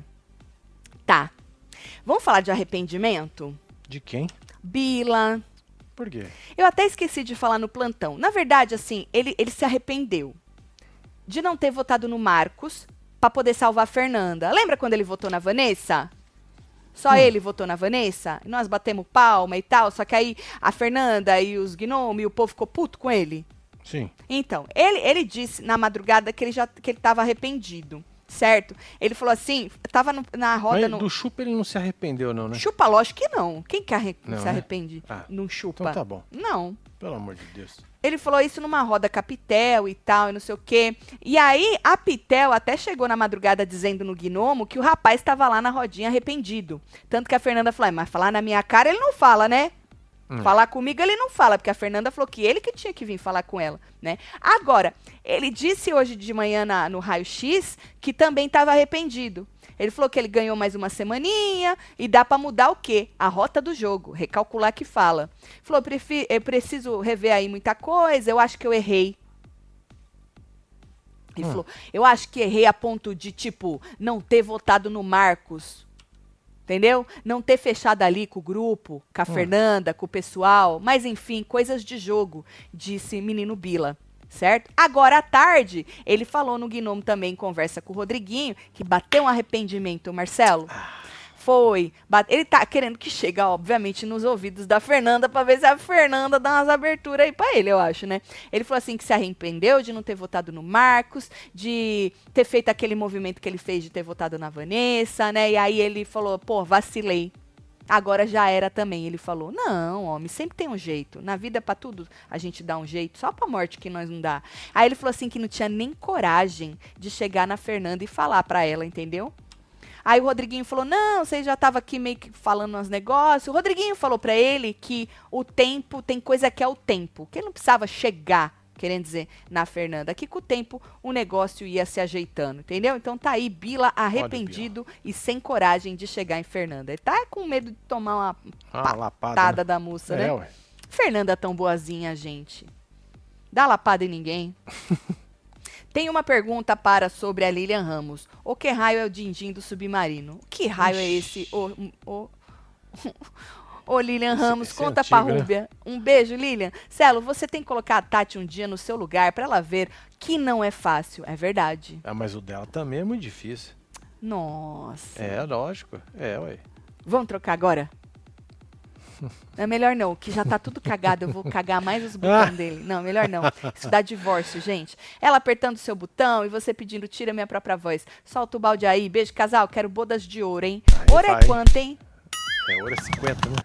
Tá. Vamos falar de arrependimento? De quem? Bila. Por quê? Eu até esqueci de falar no plantão. Na verdade, assim, ele, ele se arrependeu de não ter votado no Marcos pra poder salvar a Fernanda. Lembra quando ele votou na Vanessa? Só ele votou na Vanessa? E nós batemos palma e tal. Só que aí a Fernanda e os gnomos e o povo ficou puto com ele. Sim. Então, ele, ele disse na madrugada que ele já que ele tava arrependido, certo? Ele falou assim, tava no- na roda Mas no do chupa ele não se arrependeu, não, né? chupa, lógico que não. Quem que arre- Não, se né? arrepende? Ah, Não chupa. Então tá bom. Não. Pelo amor de Deus. Ele falou isso numa roda capitel e tal, e não sei o quê. E aí, a Pitel até chegou na madrugada dizendo no gnomo que o rapaz estava lá na rodinha arrependido. Tanto que a Fernanda falou, "Ah, mas falar na minha cara ele não fala, né? Hum. Falar comigo ele não fala, porque a Fernanda falou que ele que tinha que vir falar com ela, né? Agora, ele disse hoje de manhã na- no raio-x que também estava arrependido. Ele falou que ele ganhou mais uma semaninha e dá pra mudar o quê? A rota do jogo, recalcular que fala. Falou, "Prefi- eu preciso rever aí muita coisa, eu acho que eu errei. Ele falou, eu acho que errei a ponto de, tipo, não ter votado no Marcos. Entendeu? Não ter fechado ali com o grupo, com a Fernanda, com o pessoal. Mas, enfim, coisas de jogo, disse menino Bila. Certo? Agora à tarde, ele falou no Gnomo também, em conversa com o Rodriguinho, que bateu um arrependimento, Marcelo. Foi. Ele tá querendo que chegue, obviamente, nos ouvidos da Fernanda pra ver se a Fernanda dá umas aberturas aí pra ele, eu acho, né? Ele falou assim que se arrependeu de não ter votado no Marcos, de ter feito aquele movimento que ele fez de ter votado na Vanessa, né? E aí ele falou, pô, vacilei. Agora já era também. Ele falou: Não, homem, sempre tem um jeito. Na vida, pra tudo, a gente dá um jeito. Só pra morte que nós não dá. Aí ele falou assim que não tinha nem coragem de chegar na Fernanda e falar pra ela, entendeu? Aí o Rodriguinho falou: Não, você já tava aqui meio que falando uns negócios. O Rodriguinho falou pra ele que o tempo, tem coisa que é o tempo. Que ele não precisava chegar, querendo dizer, na Fernanda. Que com o tempo o negócio ia se ajeitando, entendeu? Então tá aí, Bila arrependido e sem coragem de chegar em Fernanda. Ele tá com medo de tomar uma Ah, uma lapada. patada né? da moça, É, né? ué. Fernanda tão boazinha, gente. Dá lapada em ninguém. Tem uma pergunta para sobre a Lilian Ramos. O que raio é o din-din do submarino? O que raio é esse? Ô, ô, ô, Lilian Ramos, esse é conta pra antigo, né? Rúbia. Um beijo, Lilian. Celo, você tem que colocar a Tati um dia no seu lugar pra ela ver que não é fácil. É verdade. Ah, mas o dela também é muito difícil. Nossa. É, lógico. É, ué. Vamos trocar agora? É melhor não, que já tá tudo cagado, eu vou cagar mais os botões dele. Não, melhor não. Isso dá divórcio, gente. Ela apertando o seu botão e você pedindo tira minha própria voz. Solta o balde aí. Beijo, casal. Quero bodas de ouro, hein? Aí ouro é vai. quanto, hein? É, ouro é 50, né?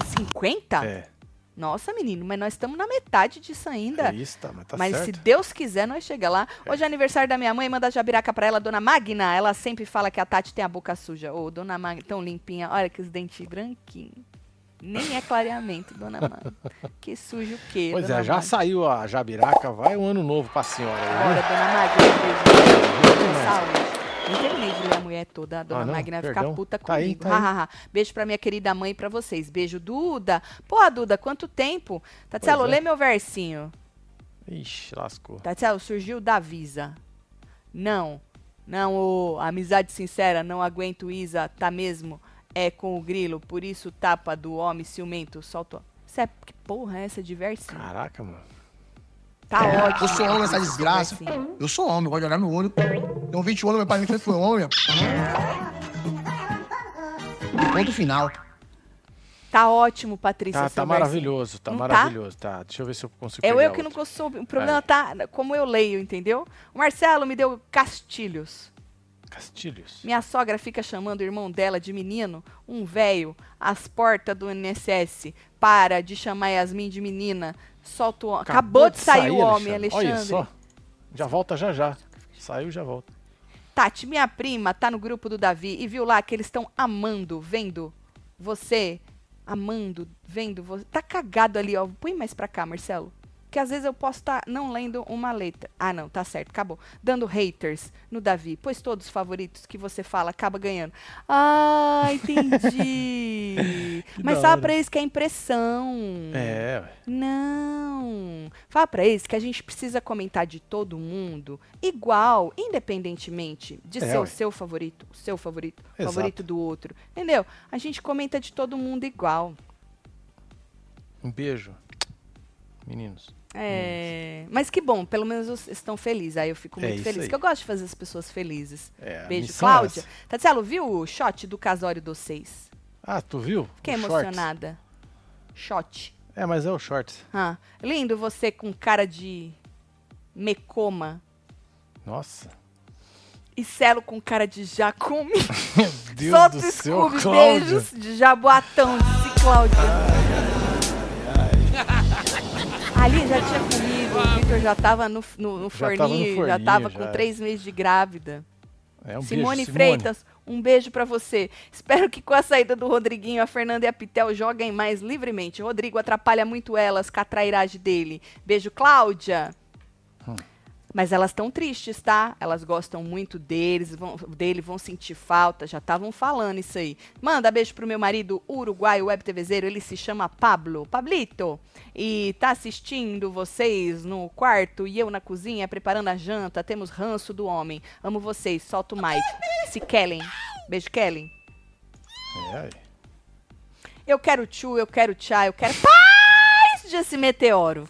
É 50? É. Nossa, menino, mas nós estamos na metade disso ainda. É isso, tá, mas tá Mas se certo. Deus quiser, nós chega lá. Hoje é aniversário da minha mãe, manda jabiraca pra ela, dona Magna. Ela sempre fala que a Tati tem a boca suja. Ô, dona Magna, tão limpinha. Olha que os dentes branquinhos. Nem é clareamento, dona Magna. Que sujo o quê, Pois dona é, já Magna? saiu a jabiraca, vai um ano novo pra senhora Bora, né? dona Magna. Beijo. demais. Saúde. Nem terminei de ler a mulher toda. A dona Ah, não? Magna vai ficar puta Tá aí, comigo. tá aí. Ha, ha, ha. Beijo pra minha querida mãe e pra vocês. Beijo, Duda. Pô, Duda, quanto tempo? Tatielo, Pois é. lê meu versinho. Ixi, lascou. Tatielo, surgiu da Visa. Não. Não, ô, amizade sincera, não aguento Isa, tá mesmo? É com o grilo, por isso tapa do homem ciumento, solta. Isso é, que porra é essa de versinho? Caraca, mano. Tá ótimo. Eu sou homem, essa desgraça. versinho. Eu sou homem, gosto de olhar no olho. Tenho 20 anos, meu pai sempre foi homem. Ponto final. Tá ótimo, Patrícia. Tá, tá maravilhoso, tá Não tá? maravilhoso. Tá? deixa eu ver se eu consigo É pegar eu que não outro. consigo. O problema Aí. tá como eu leio, entendeu? O Marcelo me deu castilhos. Castilhos. Minha sogra fica chamando o irmão dela de menino, um velho, às portas do INSS. Para de chamar Yasmin de menina. Solta o homem. Acabou, de sair, o homem, Alexandre. Olha só. Já volta já já. Saiu, já volta. Tati, minha prima, tá no grupo do Davi e viu lá que eles estão amando, vendo você. Amando, vendo você. Tá cagado ali, ó. Põe mais pra cá, Marcelo. Que às vezes eu posso estar não lendo uma letra. Ah, não, tá certo, acabou. Dando haters no Davi. Pois todos os favoritos que você fala acaba ganhando. Ah, entendi. Mas fala pra eles que é impressão. É. Não. Fala pra eles que a gente precisa comentar de todo mundo igual, independentemente de É, ser o ué. seu favorito, o seu favorito, o favorito do outro. Entendeu? A gente comenta de todo mundo igual. Um beijo. Meninos. É, mas que bom, pelo menos os- estão felizes. Aí eu fico É muito isso feliz, aí. porque eu gosto de fazer as pessoas felizes. É, Beijo, é Cláudia. Tatielo, viu o shot do casório dos seis? Ah, tu viu? Fiquei shorts. emocionada. Shot. É, mas é o shorts. Ah, lindo você com cara de mecoma. Nossa. E Celo com cara de jacume. Meu Deus Solta do o céu, beijos de jaboatão, disse Cláudia. Ali já tinha comido, o Victor já tava no, no, no Já tava no forninho, já forninho, tava já. com três meses de grávida. É um Simone beijo, Freitas, um beijo pra você. Espero que com a saída do Rodriguinho, a Fernanda e a Pitel joguem mais livremente. Rodrigo atrapalha muito elas com a trairagem dele. Beijo, Cláudia. Mas elas estão tristes, tá? Elas gostam muito deles, vão, dele, vão sentir falta. Já estavam falando isso aí. Manda beijo pro meu marido uruguaio, web TVzeiro. Ele se chama Pablo. Pablito. E tá assistindo vocês no quarto e eu na cozinha preparando a janta. Temos ranço do homem. Amo vocês. Solta o Mike. Se Kellen. Beijo, Kellen. É. Eu quero tchu, eu quero tchá, eu quero paz de esse meteoro.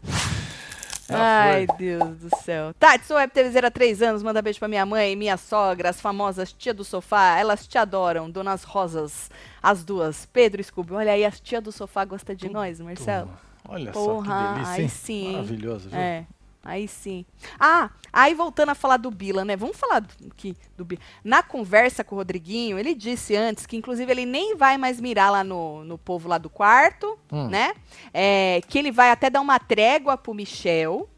Já Ai, foi. Deus do céu. Tati, sou web TVzeira há três anos. Manda beijo pra minha mãe, minha sogra, as famosas tia do sofá. Elas te adoram, donas rosas, as duas. Pedro e Scooby. Olha aí, as tia do sofá gosta de nós, Marcelo. Olha Porra, só que delícia, hein? sim? Maravilhoso, viu? É, aí sim. Ah, aí voltando a falar do Bila, né? Vamos falar do, que, do Bila. Na conversa com o Rodriguinho, ele disse antes que, inclusive, ele nem vai mais mirar lá no, no povo lá do quarto, Hum. né? É, que ele vai até dar uma trégua pro Michel.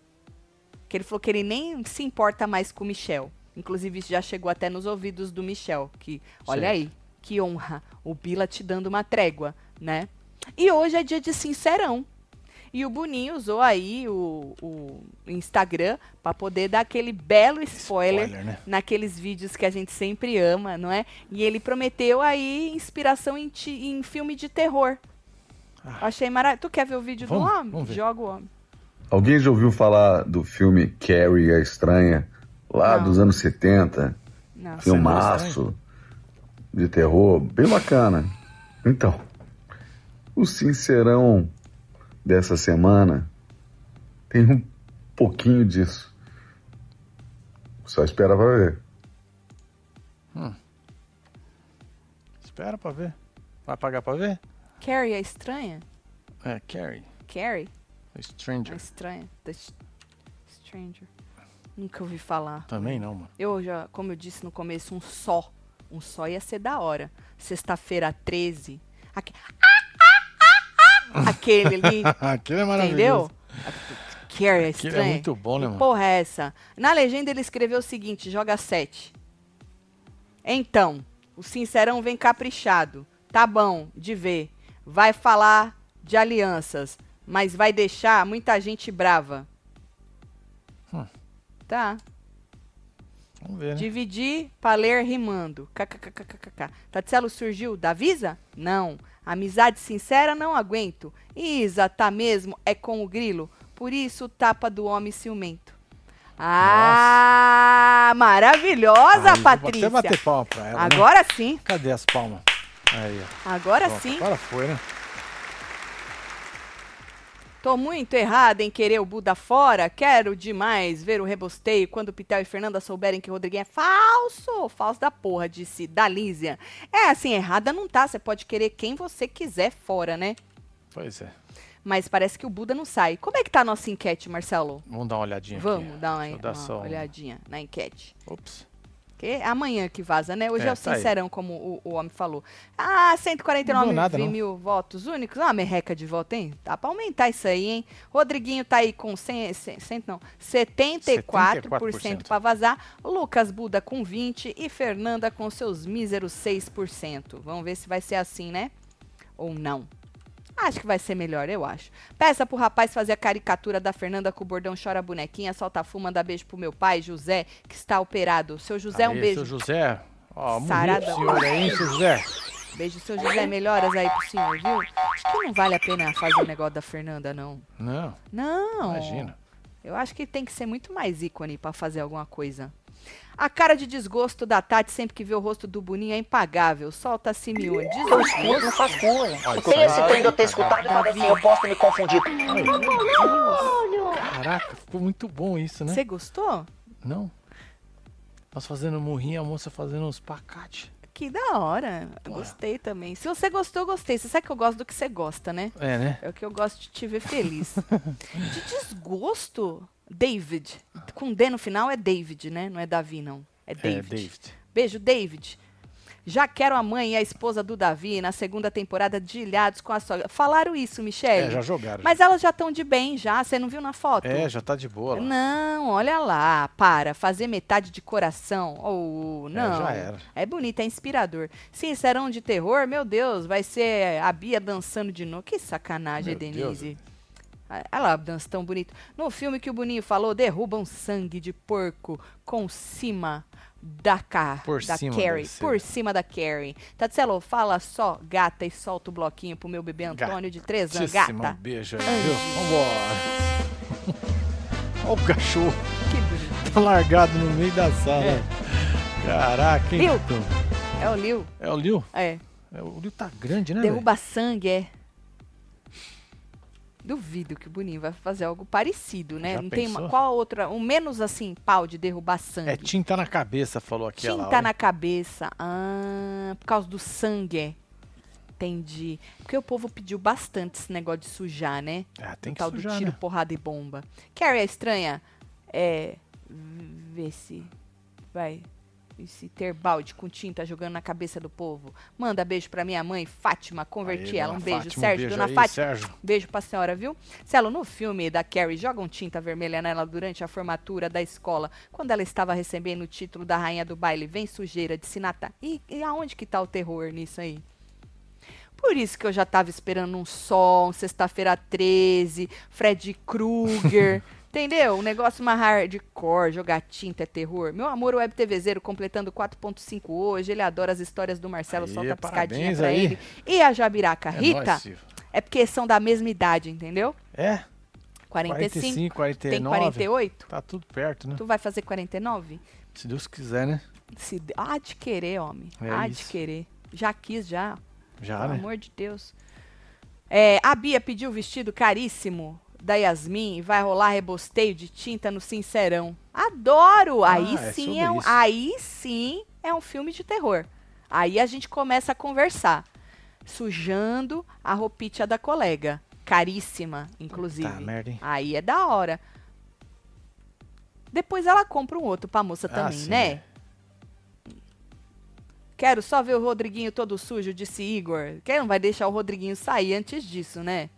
Que ele falou que ele nem se importa mais com o Michel. Inclusive, isso já chegou até nos ouvidos do Michel. Que, olha Certo. aí, que honra. O Bila te dando uma trégua, né? E hoje é dia de sincerão. E o Boninho usou aí o, o Instagram para poder dar aquele belo spoiler, Spoiler, né? naqueles vídeos que a gente sempre ama, não é? E ele prometeu aí inspiração em, ti- em filme de terror. Ah. Achei maravilhoso. Tu quer ver o vídeo Vamos- do homem? vamos ver. Joga o homem. Alguém já ouviu falar do filme Carrie a Estranha? Lá Não. dos anos 70. Não. Filmaço de terror, bem bacana. Então, o sincerão dessa semana tem um pouquinho disso. Só espera pra ver. Espera pra ver. Vai pagar pra ver? Carrie é estranha? É, Carrie. Carrie? É Stranger. estranha. The Stranger. Nunca ouvi falar. Também não, mano. Eu já, como eu disse no começo, um só. Um só ia ser da hora. Sexta-feira 13. Aque- Aquele ali, Aquilo é entendeu? maravilhoso. Carrie é Aquilo é estranha. muito bom, né, Que mano? porra é essa? Na legenda ele escreveu o seguinte: joga 7. Então, o Sincerão vem caprichado. Tá bom de ver. Vai falar de alianças, mas vai deixar muita gente brava. Hum. Tá. Vamos ver, né? Dividir pra ler rimando. KKKKKK. Tatselo surgiu da Visa? Não. Amizade sincera não aguento. Isa, tá mesmo? É com o grilo. Por isso, tapa do homem ciumento. Ah, maravilhosa, Aí, vou Patrícia. Até bater palma pra ela, né? Agora sim. Cadê as palmas? Aí. Agora Pronto, sim. Agora foi, né? Tô muito errada em querer o Buda fora. Quero demais ver o rebosteio quando Pitel e Fernanda souberem que o Rodriguinho é falso. Falso da porra, disse Dalísia. É assim, errada não tá. Você pode querer quem você quiser fora, né? Pois é. Mas parece que o Buda não sai. Como é que tá a nossa enquete, Marcelo? Vamos dar uma olhadinha Vamos aqui. dar uma, uma um- olhadinha na enquete. Ops. Que é amanhã que vaza, né? Hoje é, É, o tá aí. sincerão, como o, o homem falou. Ah, 149 Não deu nada, não. mil votos únicos. Ah, merreca de voto, hein? Dá pra aumentar isso aí, hein? Rodriguinho tá aí com 100, 100, 100 não, 74%, 74%. pra vazar. Lucas Buda com 20% e Fernanda com seus míseros 6%. Vamos ver se vai ser assim, né? Ou não. Acho que vai ser melhor, eu acho. Peça pro rapaz fazer a caricatura da Fernanda com o bordão chora bonequinha, solta fumo, manda beijo pro meu pai, José, que está operado. Seu José, um Aí, beijo. Seu José. Ó, pro senhor aí, seu José. Beijo, seu José. Melhoras aí pro senhor, viu? Acho que não vale a pena fazer o negócio da Fernanda, não. Não, Não. imagina. Eu acho que tem que ser muito mais ícone pra fazer alguma coisa. A cara de desgosto da Tati sempre que vê o rosto do Boninho é impagável. Solta a Simeone. Desgosto. não faz cura. Olha, Tem esse trem de eu ter escutado e falei assim, eu posso me confundido. Caraca, ficou muito bom isso, né? Você gostou? Não? Nós fazendo murrinha, a moça fazendo uns pacates. Que da hora. Eu Gostei também. Se você gostou, eu gostei. Você sabe que eu gosto do que você gosta, né? É, né? É o que eu gosto de te ver feliz. de desgosto, David. Com D no final é David, né? Não é Davi, não. É David. É, David. Beijo, David. Já quero a mãe e a esposa do Davi na segunda temporada de Ilhados com a sogra. Falaram isso, Michelle. É, já jogaram. Mas elas já estão de bem, já. Você não viu na foto? É, já tá de boa lá. Não, olha lá, para, fazer metade de coração. Oh, não. já era. É bonito, é inspirador. Sincerão de terror, meu Deus, vai ser a Bia dançando de novo. Que sacanagem, Meu Deus. Denise. Ah, Olha lá, dança tão bonito. No filme que o Boninho falou, derrubam sangue de porco com cima da ca Por da cima, Carrie. Por cima da Carrie. Tatselo, fala só, gata, e solta o bloquinho pro meu bebê Antônio de 3 anos. Gatíssima, Um Gata. beijo aí, viu? Vambora. Olha o cachorro Que bonito. tá largado no meio da sala. É. Caraca, hein? Liu. É o Liu? É o Liu? É. É, o Liu tá grande, né? Derruba sangue, é. Duvido que o Boninho vai fazer algo parecido, né? Já Não tem uma, pensou? qual outra, um menos assim, pau de derrubar sangue. É tinta na cabeça, falou aqui. Tinta na cabeça. Ah, por causa do sangue, é. Entendi. Porque o povo pediu bastante esse negócio de sujar, né? Ah, tem o que tal sujar, do tiro, né? porrada e bomba. Carrie é estranha. É. Vê se. Vai. Esse ter balde com tinta jogando na cabeça do povo. Manda beijo pra minha mãe, Fátima. Converti Aí, ela. Um beijo, Fátima, Sérgio. beijo dona aí, Fátima. Sérgio. Beijo pra senhora, viu? Celo, no filme da Carrie, jogam tinta vermelha nela durante a formatura da escola, quando ela estava recebendo o título da rainha do baile. Vem sujeira de Sinata. E, e aonde que tá o terror nisso aí? Por isso que eu já tava esperando um sol, um sexta-feira 13, Fred Krueger. entendeu? Um negócio mais hardcore, jogar tinta é terror. Meu amor, o Web TVzeiro completando 4.5 hoje. Ele adora as histórias do Marcelo, Aí, solta piscadinha pra aí. ele. E a Jabiraca, É Rita? nóis. É porque são da mesma idade, entendeu? É? 45. 45, Tem 49. 48? Tá tudo perto, né? Tu vai fazer 49? Se Deus quiser, né? Se... Há de querer, homem. É Há de isso. querer. Já quis, já. Já, Pelo né? amor de Deus. É, a Bia pediu o vestido caríssimo da Yasmin e vai rolar rebosteio de tinta no Sincerão. Adoro! aí é sim é um, isso. aí sim é um filme de terror. Aí a gente começa a conversar. Sujando a roupinha da colega. Caríssima, inclusive. Puta merda, hein? Aí é da hora. Depois ela compra um outro pra moça Ah, também, sim, né? é. Quero só ver o Rodriguinho todo sujo, disse Igor. Quem não vai deixar o Rodriguinho sair antes disso, né?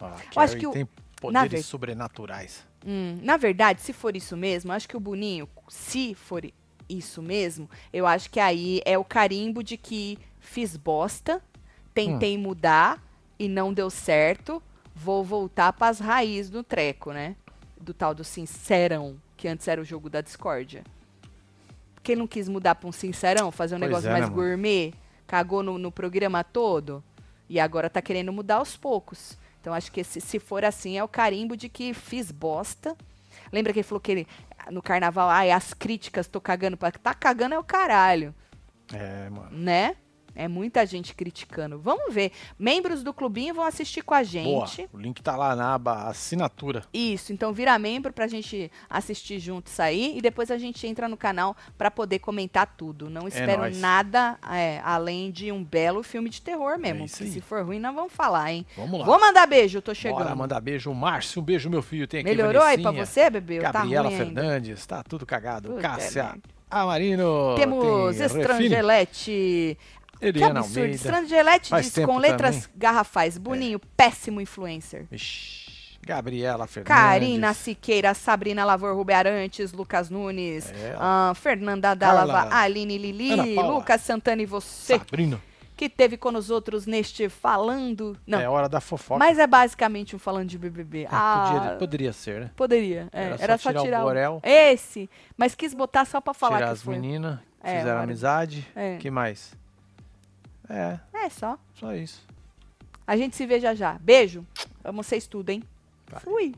Ah, Eu acho que o- poderes ver- sobrenaturais. Hum, na verdade, se for isso mesmo, acho que o Boninho, se for isso mesmo, eu acho que aí é o carimbo de que fiz bosta, tentei mudar e não deu certo, vou voltar pras raízes do treco, né? Do tal do sincerão, que antes era o jogo da discórdia. Quem não quis mudar pra um sincerão, fazer um Pois negócio é, mais né, gourmet, cagou no, no programa todo e agora tá querendo mudar aos poucos. Então acho que se, se for assim é o carimbo de que fiz bosta. Lembra que ele falou que ele, no carnaval, ai, as críticas, tô cagando pra. Tá cagando é o caralho, É, mano. né? É muita gente criticando. Vamos ver. Membros do clubinho vão assistir com a Boa. gente. O link tá lá na aba assinatura. Isso, então vira membro pra gente assistir junto isso aí e depois a gente entra no canal pra poder comentar tudo. Não espero nóis. nada é, além de um belo filme de terror mesmo. É se for ruim, nós vamos falar, hein? Vamos lá. Vou mandar beijo, eu tô chegando. Bora mandar beijo. Márcio, um beijo, meu filho. Tem aqui Melhorou aí pra você, bebê? Ou Gabriela tá ruim ainda? Fernandes, tá tudo cagado. Puta Cássia. Amarino. Temos tem Refine, Estrangelete. Que Eliana absurdo. Almeida. Estrangelete Faz diz com letras também. É. garrafais. Boninho, péssimo influencer. Ixi, Gabriela Fernandes. Karina Siqueira, Sabrina Lavor Rubem Arantes, Lucas Nunes, É. ah, Fernanda Dálava, Aline Lili. Lucas Santana e você, Sabrina. que teve com os outros neste Falando. Não, É hora da fofoca. mas é basicamente um Falando de BBB. É, Ah, podia, poderia ser, né? poderia. é, Era só era só tirar o tirar, Borel. Esse, mas quis botar só pra falar Tirar que as meninas, É, fizeram amizade. É. que mais? É. É só. Só isso. A gente se vê já já. Beijo. Amo vocês tudo, hein? Vai. Fui.